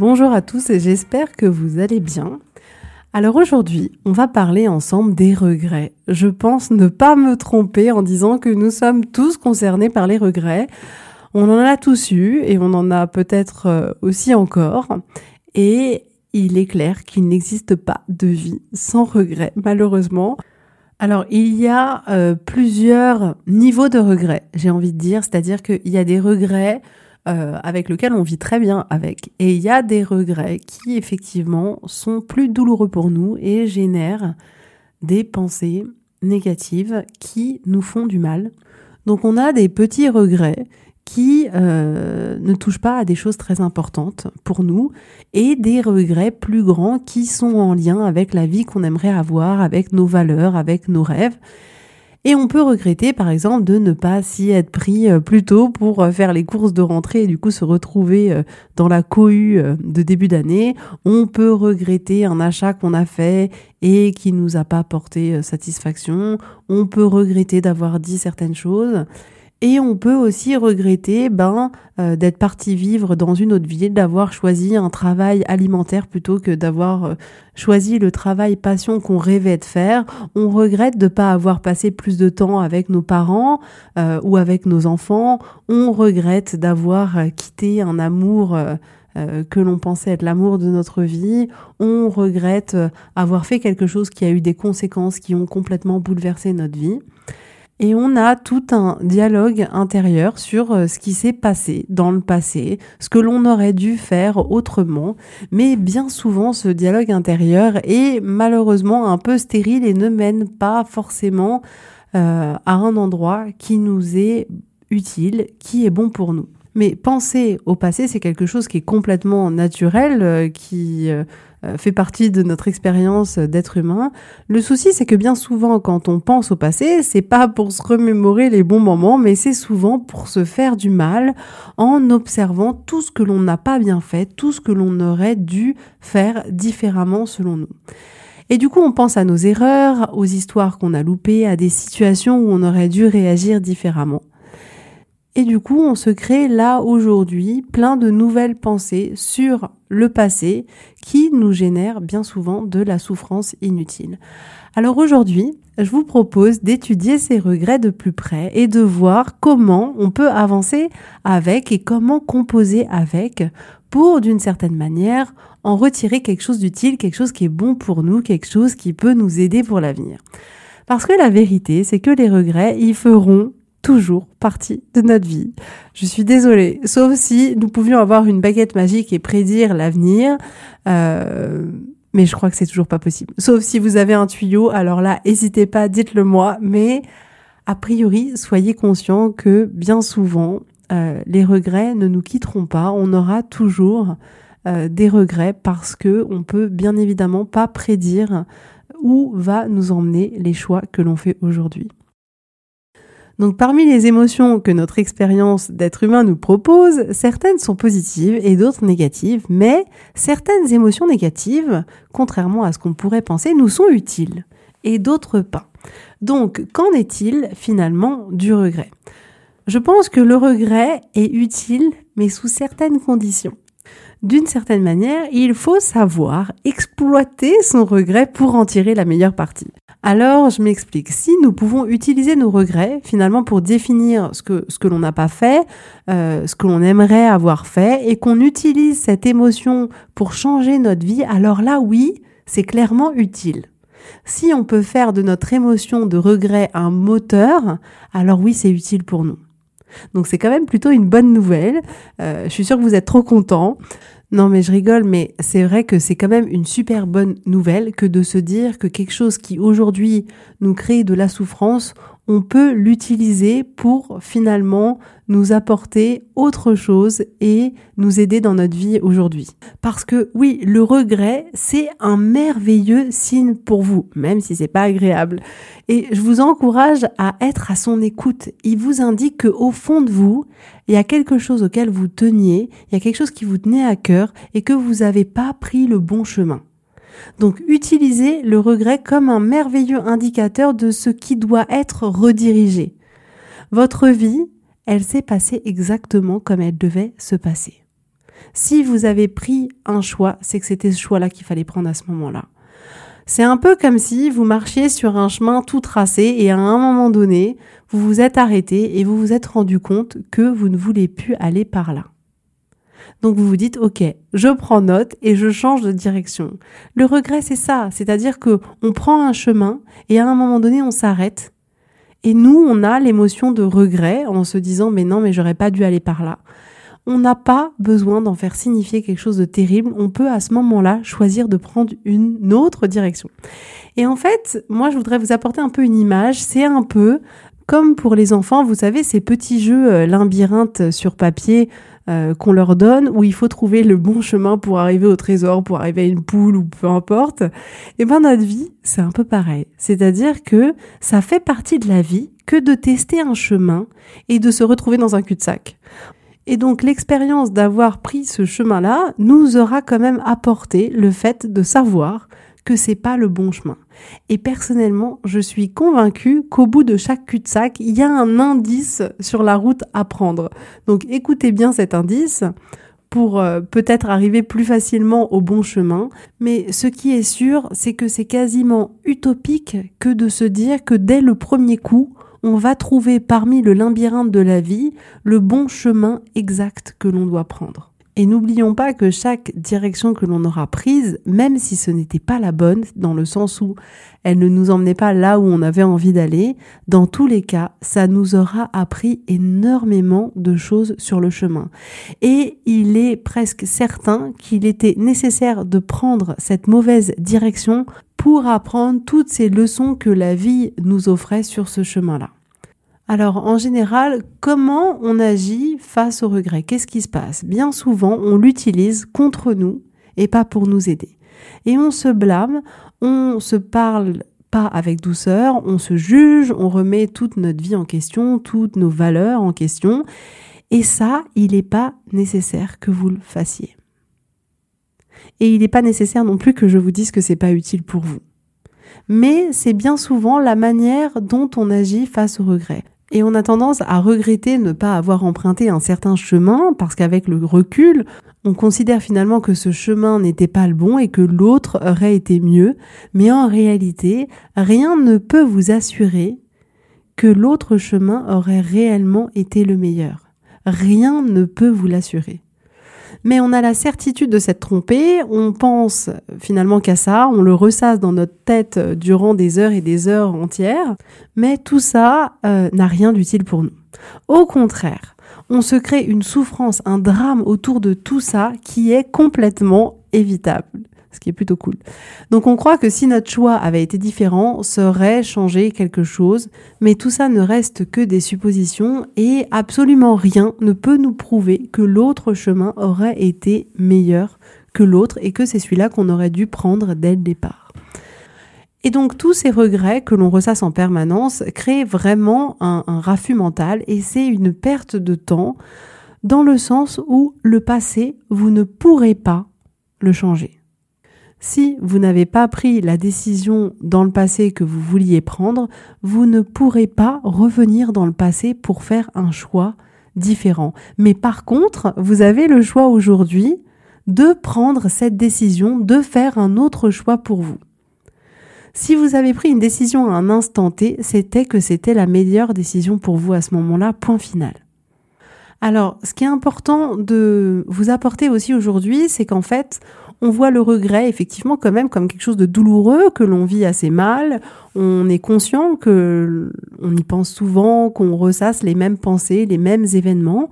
Bonjour à tous et j'espère que vous allez bien. Alors aujourd'hui, on va parler ensemble des regrets. Je pense ne pas me tromper en disant que nous sommes tous concernés par les regrets. On en a tous eu et on en a peut-être euh, aussi encore. Et il est clair qu'il n'existe pas de vie sans regrets, malheureusement. Alors, il y a euh, plusieurs niveaux de regrets, j'ai envie de dire, c'est-à-dire qu'il y a des regrets euh, avec lequel on vit très bien avec. Et il y a des regrets qui effectivement sont plus douloureux pour nous et génèrent des pensées négatives qui nous font du mal. Donc on a des petits regrets qui euh, ne touchent pas à des choses très importantes pour nous et des regrets plus grands qui sont en lien avec la vie qu'on aimerait avoir, avec nos valeurs, avec nos rêves et on peut regretter, par exemple, de ne pas s'y être pris euh, plus tôt pour euh, faire les courses de rentrée et du coup se retrouver euh, dans la cohue de début d'année. On peut regretter un achat qu'on a fait et qui nous a pas porté satisfaction. On peut regretter d'avoir dit certaines choses. Et on peut aussi regretter ben, euh, d'être parti vivre dans une autre ville, d'avoir choisi un travail alimentaire plutôt que d'avoir euh, choisi le travail passion qu'on rêvait de faire. On regrette de ne pas avoir passé plus de temps avec nos parents euh, ou avec nos enfants. On regrette d'avoir quitté un amour. que l'on pensait être l'amour de notre vie, on regrette avoir fait quelque chose qui a eu des conséquences qui ont complètement bouleversé notre vie et on a tout un dialogue intérieur sur euh, ce qui s'est passé dans le passé, ce que l'on aurait dû faire autrement, mais bien souvent ce dialogue intérieur est malheureusement un peu stérile et ne mène pas forcément euh, à un endroit qui nous est utile, qui est bon pour nous. Mais penser au passé, c'est quelque chose qui est complètement naturel, euh, qui fait partie de notre expérience d'être humain. Le souci, c'est que bien souvent, quand on pense au passé, c'est pas pour se remémorer les bons moments, mais c'est souvent pour se faire du mal en observant tout ce que l'on n'a pas bien fait, tout ce que l'on aurait dû faire différemment selon nous. Et du coup, on pense à nos erreurs, aux histoires qu'on a loupées, à des situations où on aurait dû réagir différemment. Et du coup, on se crée là aujourd'hui plein de nouvelles pensées sur le passé qui nous génèrent bien souvent de la souffrance inutile. Alors aujourd'hui, je vous propose d'étudier ces regrets de plus près et de voir comment on peut avancer avec et comment composer avec pour, d'une certaine manière, en retirer quelque chose d'utile, quelque chose qui est bon pour nous, quelque chose qui peut nous aider pour l'avenir. Parce que la vérité, c'est que les regrets, ils feront toujours partie de notre vie. Je suis désolée, sauf si nous pouvions avoir une baguette magique et prédire l'avenir. Euh, mais je crois que c'est toujours pas possible. Sauf si vous avez un tuyau, alors là, n'hésitez pas, dites-le moi. Mais a priori, soyez conscient que bien souvent, euh, les regrets ne nous quitteront pas. On aura toujours euh, des regrets parce que on peut bien évidemment pas prédire où va nous emmener les choix que l'on fait aujourd'hui. Donc parmi les émotions que notre expérience d'être humain nous propose, certaines sont positives et d'autres négatives, mais certaines émotions négatives, contrairement à ce qu'on pourrait penser, nous sont utiles et d'autres pas. Donc qu'en est-il finalement du regret? Je pense que le regret est utile, mais sous certaines conditions. D'une certaine manière, il faut savoir exploiter son regret pour en tirer la meilleure partie. Alors, je m'explique. Si nous pouvons utiliser nos regrets, finalement, pour définir ce que, ce que l'on n'a pas fait, euh, ce que l'on aimerait avoir fait, et qu'on utilise cette émotion pour changer notre vie, alors là, oui, c'est clairement utile. Si on peut faire de notre émotion de regret un moteur, alors oui, c'est utile pour nous. Donc c'est quand même plutôt une bonne nouvelle. Euh, je suis sûre que vous êtes trop contents. Non mais je rigole, mais c'est vrai que c'est quand même une super bonne nouvelle que de se dire que quelque chose qui aujourd'hui nous crée de la souffrance, on peut l'utiliser pour finalement nous apporter autre chose et nous aider dans notre vie aujourd'hui. Parce que oui, le regret, c'est un merveilleux signe pour vous, même si c'est pas agréable. Et je vous encourage à être à son écoute. Il vous indique que au fond de vous, il y a quelque chose auquel vous teniez, il y a quelque chose qui vous tenait à cœur et que vous n'avez pas pris le bon chemin. Donc utilisez le regret comme un merveilleux indicateur de ce qui doit être redirigé. Votre vie, elle s'est passée exactement comme elle devait se passer. Si vous avez pris un choix, c'est que c'était ce choix-là qu'il fallait prendre à ce moment-là. C'est un peu comme si vous marchiez sur un chemin tout tracé et à un moment donné, vous vous êtes arrêté et vous vous êtes rendu compte que vous ne voulez plus aller par là. Donc vous vous dites, OK, je prends note et je change de direction. Le regret, c'est ça. C'est-à-dire que on prend un chemin et à un moment donné, on s'arrête. Et nous, on a l'émotion de regret en se disant, mais non, mais j'aurais pas dû aller par là. On n'a pas besoin d'en faire signifier quelque chose de terrible. On peut à ce moment-là choisir de prendre une autre direction. Et en fait, moi, je voudrais vous apporter un peu une image. C'est un peu comme pour les enfants, vous savez, ces petits jeux euh, labyrinthes sur papier euh, qu'on leur donne, où il faut trouver le bon chemin pour arriver au trésor, pour arriver à une poule ou peu importe. Et eh ben notre vie, c'est un peu pareil. C'est-à-dire que ça fait partie de la vie que de tester un chemin et de se retrouver dans un cul-de-sac. Et donc l'expérience d'avoir pris ce chemin-là nous aura quand même apporté le fait de savoir que c'est pas le bon chemin. Et personnellement, je suis convaincue qu'au bout de chaque cul-de-sac, il y a un indice sur la route à prendre. Donc écoutez bien cet indice pour euh, peut-être arriver plus facilement au bon chemin. Mais ce qui est sûr, c'est que c'est quasiment utopique que de se dire que dès le premier coup, on va trouver parmi le labyrinthe de la vie le bon chemin exact que l'on doit prendre. Et n'oublions pas que chaque direction que l'on aura prise, même si ce n'était pas la bonne, dans le sens où elle ne nous emmenait pas là où on avait envie d'aller, dans tous les cas, ça nous aura appris énormément de choses sur le chemin. Et il est presque certain qu'il était nécessaire de prendre cette mauvaise direction pour apprendre toutes ces leçons que la vie nous offrait sur ce chemin-là. Alors en général, comment on agit face au regret? Qu'est-ce qui se passe? Bien souvent, on l'utilise contre nous et pas pour nous aider. Et on se blâme, on se parle pas avec douceur, on se juge, on remet toute notre vie en question, toutes nos valeurs en question. Et ça, il n'est pas nécessaire que vous le fassiez. Et il n'est pas nécessaire non plus que je vous dise que c'est pas utile pour vous. Mais c'est bien souvent la manière dont on agit face au regret. Et on a tendance à regretter ne pas avoir emprunté un certain chemin parce qu'avec le recul, on considère finalement que ce chemin n'était pas le bon et que l'autre aurait été mieux. Mais en réalité, rien ne peut vous assurer que l'autre chemin aurait réellement été le meilleur. Rien ne peut vous l'assurer mais on a la certitude de s'être trompé, on pense finalement qu'à ça, on le ressasse dans notre tête durant des heures et des heures entières, mais tout ça euh, n'a rien d'utile pour nous. Au contraire, on se crée une souffrance, un drame autour de tout ça qui est complètement évitable ce qui est plutôt cool. Donc on croit que si notre choix avait été différent, ça aurait changé quelque chose, mais tout ça ne reste que des suppositions et absolument rien ne peut nous prouver que l'autre chemin aurait été meilleur que l'autre et que c'est celui-là qu'on aurait dû prendre dès le départ. Et donc tous ces regrets que l'on ressasse en permanence créent vraiment un, un mental et c'est une perte de temps dans le sens où le passé, vous ne pourrez pas le changer. Si vous n'avez pas pris la décision dans le passé que vous vouliez prendre, vous ne pourrez pas revenir dans le passé pour faire un choix différent. Mais par contre, vous avez le choix aujourd'hui de prendre cette décision, de faire un autre choix pour vous. Si vous avez pris une décision à un instant T, c'était que c'était la meilleure décision pour vous à ce moment-là, point final. Alors, ce qui est important de vous apporter aussi aujourd'hui, c'est qu'en fait, on voit le regret effectivement quand même comme quelque chose de douloureux que l'on vit assez mal. On est conscient que on y pense souvent, qu'on ressasse les mêmes pensées, les mêmes événements,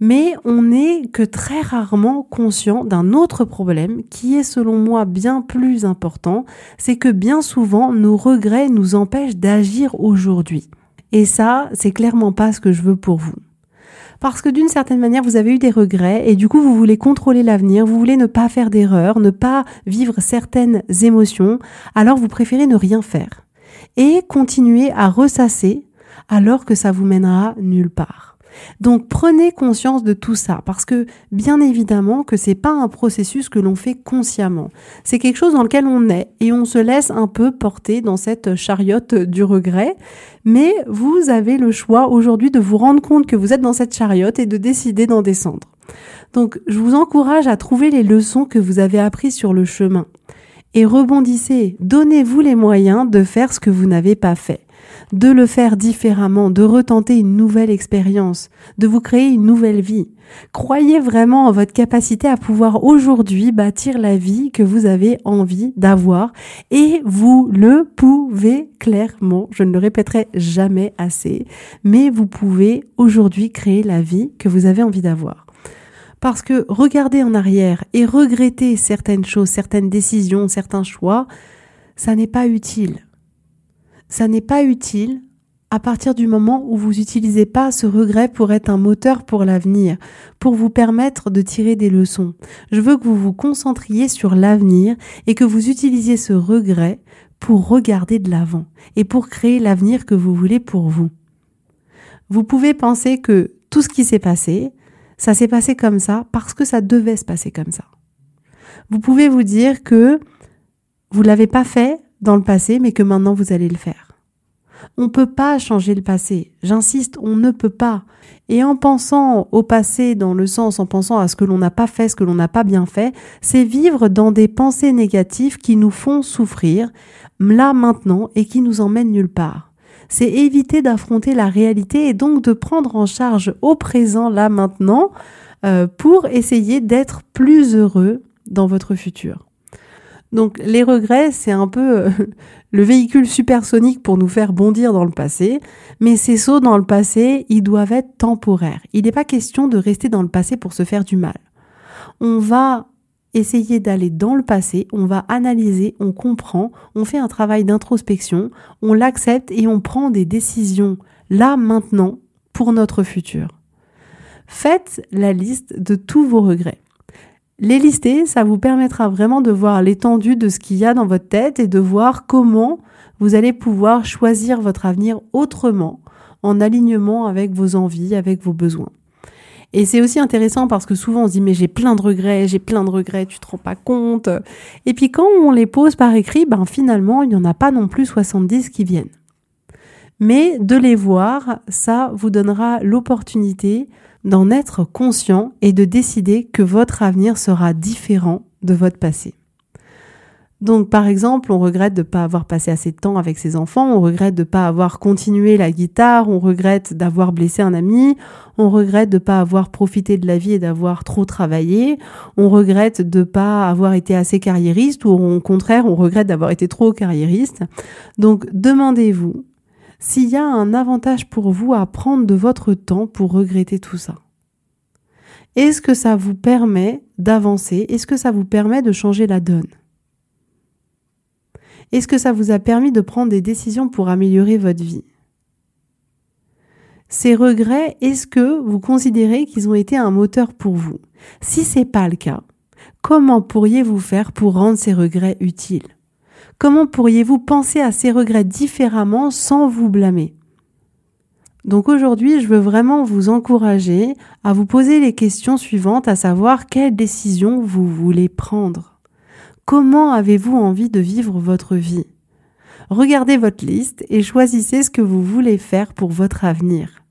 mais on n'est que très rarement conscient d'un autre problème qui est selon moi bien plus important, c'est que bien souvent nos regrets nous empêchent d'agir aujourd'hui. Et ça, c'est clairement pas ce que je veux pour vous parce que d'une certaine manière, vous avez eu des regrets et du coup, vous voulez contrôler l'avenir, vous voulez ne pas faire d'erreurs, ne pas vivre certaines émotions, alors vous préférez ne rien faire et continuer à ressasser alors que ça vous mènera nulle part. Donc prenez conscience de tout ça parce que bien évidemment que c'est pas un processus que l'on fait consciemment. C'est quelque chose dans lequel on est et on se laisse un peu porter dans cette chariote du regret, mais vous avez le choix aujourd'hui de vous rendre compte que vous êtes dans cette chariote et de décider d'en descendre. Donc je vous encourage à trouver les leçons que vous avez apprises sur le chemin et rebondissez, donnez-vous les moyens de faire ce que vous n'avez pas fait de le faire différemment, de retenter une nouvelle expérience, de vous créer une nouvelle vie. Croyez vraiment en votre capacité à pouvoir aujourd'hui bâtir la vie que vous avez envie d'avoir et vous le pouvez clairement. Je ne le répéterai jamais assez, mais vous pouvez aujourd'hui créer la vie que vous avez envie d'avoir. Parce que regarder en arrière et regretter certaines choses, certaines décisions, certains choix, ça n'est pas utile ça n'est pas utile à partir du moment où vous n'utilisez pas ce regret pour être un moteur pour l'avenir, pour vous permettre de tirer des leçons. Je veux que vous vous concentriez sur l'avenir et que vous utilisiez ce regret pour regarder de l'avant et pour créer l'avenir que vous voulez pour vous. Vous pouvez penser que tout ce qui s'est passé, ça s'est passé comme ça parce que ça devait se passer comme ça. Vous pouvez vous dire que vous l'avez pas fait dans le passé, mais que maintenant vous allez le faire. On ne peut pas changer le passé. J'insiste, on ne peut pas. Et en pensant au passé dans le sens, en pensant à ce que l'on n'a pas fait, ce que l'on n'a pas bien fait, c'est vivre dans des pensées négatives qui nous font souffrir, là maintenant, et qui nous emmènent nulle part. C'est éviter d'affronter la réalité et donc de prendre en charge au présent, là maintenant, euh, pour essayer d'être plus heureux dans votre futur. Donc les regrets, c'est un peu euh, le véhicule supersonique pour nous faire bondir dans le passé, mais ces sauts dans le passé, ils doivent être temporaires. Il n'est pas question de rester dans le passé pour se faire du mal. On va essayer d'aller dans le passé, on va analyser, on comprend, on fait un travail d'introspection, on l'accepte et on prend des décisions là maintenant pour notre futur. Faites la liste de tous vos regrets. Les lister, ça vous permettra vraiment de voir l'étendue de ce qu'il y a dans votre tête et de voir comment vous allez pouvoir choisir votre avenir autrement, en alignement avec vos envies, avec vos besoins. Et c'est aussi intéressant parce que souvent on se dit mais j'ai plein de regrets, j'ai plein de regrets, tu te rends pas compte. Et puis quand on les pose par écrit, ben finalement il n'y en a pas non plus 70 qui viennent. Mais de les voir, ça vous donnera l'opportunité d'en être conscient et de décider que votre avenir sera différent de votre passé. Donc par exemple, on regrette de ne pas avoir passé assez de temps avec ses enfants, on regrette de ne pas avoir continué la guitare, on regrette d'avoir blessé un ami, on regrette de ne pas avoir profité de la vie et d'avoir trop travaillé, on regrette de ne pas avoir été assez carriériste ou au contraire, on regrette d'avoir été trop carriériste. Donc demandez-vous s'il y a un avantage pour vous à prendre de votre temps pour regretter tout ça. Est-ce que ça vous permet d'avancer? Est-ce que ça vous permet de changer la donne? Est-ce que ça vous a permis de prendre des décisions pour améliorer votre vie? Ces regrets, est-ce que vous considérez qu'ils ont été un moteur pour vous? Si c'est pas le cas, comment pourriez-vous faire pour rendre ces regrets utiles? Comment pourriez-vous penser à ces regrets différemment sans vous blâmer? Donc aujourd'hui, je veux vraiment vous encourager à vous poser les questions suivantes, à savoir quelle décision vous voulez prendre. Comment avez-vous envie de vivre votre vie? Regardez votre liste et choisissez ce que vous voulez faire pour votre avenir.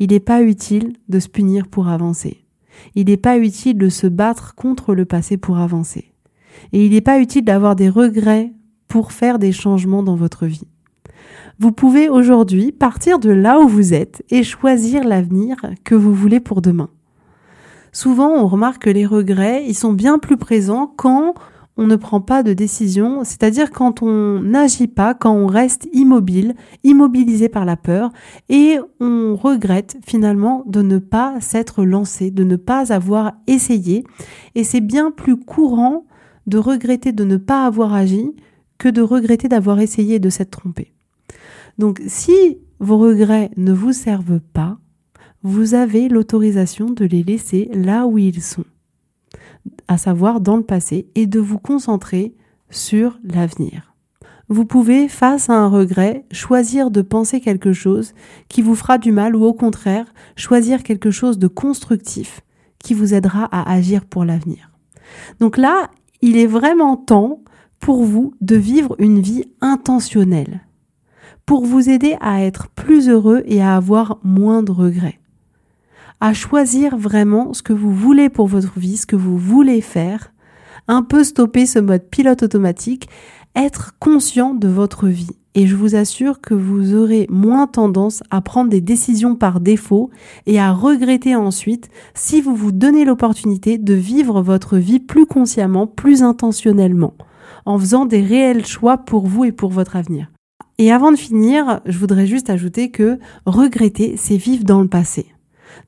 Il n'est pas utile de se punir pour avancer. Il n'est pas utile de se battre contre le passé pour avancer. Et il n'est pas utile d'avoir des regrets pour faire des changements dans votre vie. Vous pouvez aujourd'hui partir de là où vous êtes et choisir l'avenir que vous voulez pour demain. Souvent, on remarque que les regrets, ils sont bien plus présents quand on ne prend pas de décision, c'est-à-dire quand on n'agit pas, quand on reste immobile, immobilisé par la peur, et on regrette finalement de ne pas s'être lancé, de ne pas avoir essayé. Et c'est bien plus courant de regretter de ne pas avoir agi que de regretter d'avoir essayé de s'être trompé. Donc si vos regrets ne vous servent pas, vous avez l'autorisation de les laisser là où ils sont, à savoir dans le passé, et de vous concentrer sur l'avenir. Vous pouvez, face à un regret, choisir de penser quelque chose qui vous fera du mal ou au contraire, choisir quelque chose de constructif qui vous aidera à agir pour l'avenir. Donc là, il est vraiment temps pour vous de vivre une vie intentionnelle, pour vous aider à être plus heureux et à avoir moins de regrets à choisir vraiment ce que vous voulez pour votre vie, ce que vous voulez faire, un peu stopper ce mode pilote automatique, être conscient de votre vie. Et je vous assure que vous aurez moins tendance à prendre des décisions par défaut et à regretter ensuite si vous vous donnez l'opportunité de vivre votre vie plus consciemment, plus intentionnellement, en faisant des réels choix pour vous et pour votre avenir. Et avant de finir, je voudrais juste ajouter que regretter, c'est vivre dans le passé.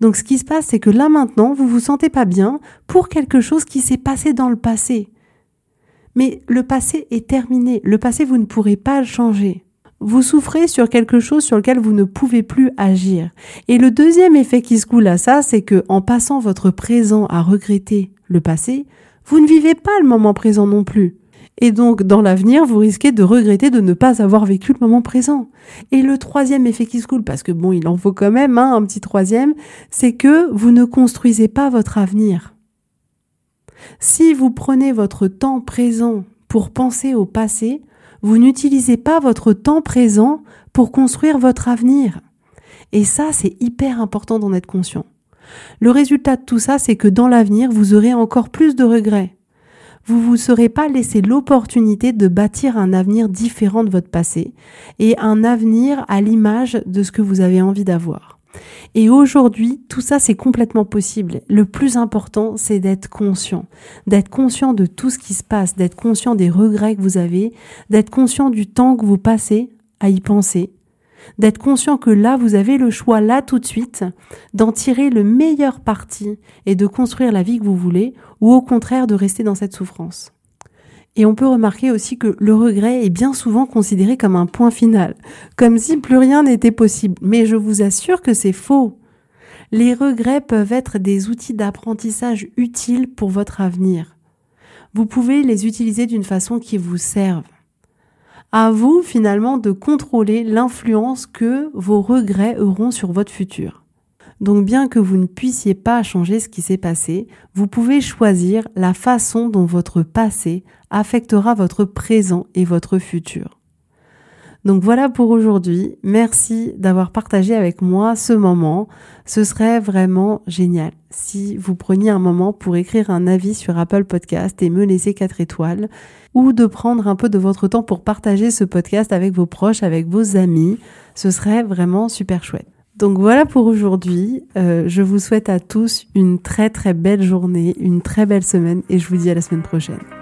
Donc ce qui se passe, c'est que là maintenant, vous vous sentez pas bien pour quelque chose qui s'est passé dans le passé. Mais le passé est terminé. Le passé, vous ne pourrez pas le changer. Vous souffrez sur quelque chose sur lequel vous ne pouvez plus agir. Et le deuxième effet qui se coule à ça, c'est que en passant votre présent à regretter le passé, vous ne vivez pas le moment présent non plus. Et donc, dans l'avenir, vous risquez de regretter de ne pas avoir vécu le moment présent. Et le troisième effet qui se coule, parce que bon, il en faut quand même hein, un petit troisième, c'est que vous ne construisez pas votre avenir. Si vous prenez votre temps présent pour penser au passé, vous n'utilisez pas votre temps présent pour construire votre avenir. Et ça, c'est hyper important d'en être conscient. Le résultat de tout ça, c'est que dans l'avenir, vous aurez encore plus de regrets vous vous serez pas laissé l'opportunité de bâtir un avenir différent de votre passé et un avenir à l'image de ce que vous avez envie d'avoir. Et aujourd'hui, tout ça, c'est complètement possible. Le plus important, c'est d'être conscient, d'être conscient de tout ce qui se passe, d'être conscient des regrets que vous avez, d'être conscient du temps que vous passez à y penser, d'être conscient que là, vous avez le choix, là tout de suite, d'en tirer le meilleur parti et de construire la vie que vous voulez, ou au contraire de rester dans cette souffrance. Et on peut remarquer aussi que le regret est bien souvent considéré comme un point final, comme si plus rien n'était possible. Mais je vous assure que c'est faux. Les regrets peuvent être des outils d'apprentissage utiles pour votre avenir. Vous pouvez les utiliser d'une façon qui vous serve à vous finalement de contrôler l'influence que vos regrets auront sur votre futur. Donc bien que vous ne puissiez pas changer ce qui s'est passé, vous pouvez choisir la façon dont votre passé affectera votre présent et votre futur. Donc voilà pour aujourd'hui. Merci d'avoir partagé avec moi ce moment. Ce serait vraiment génial si vous preniez un moment pour écrire un avis sur Apple Podcast et me laisser 4 étoiles ou de prendre un peu de votre temps pour partager ce podcast avec vos proches, avec vos amis. Ce serait vraiment super chouette. Donc voilà pour aujourd'hui. Euh, je vous souhaite à tous une très très belle journée, une très belle semaine et je vous dis à la semaine prochaine.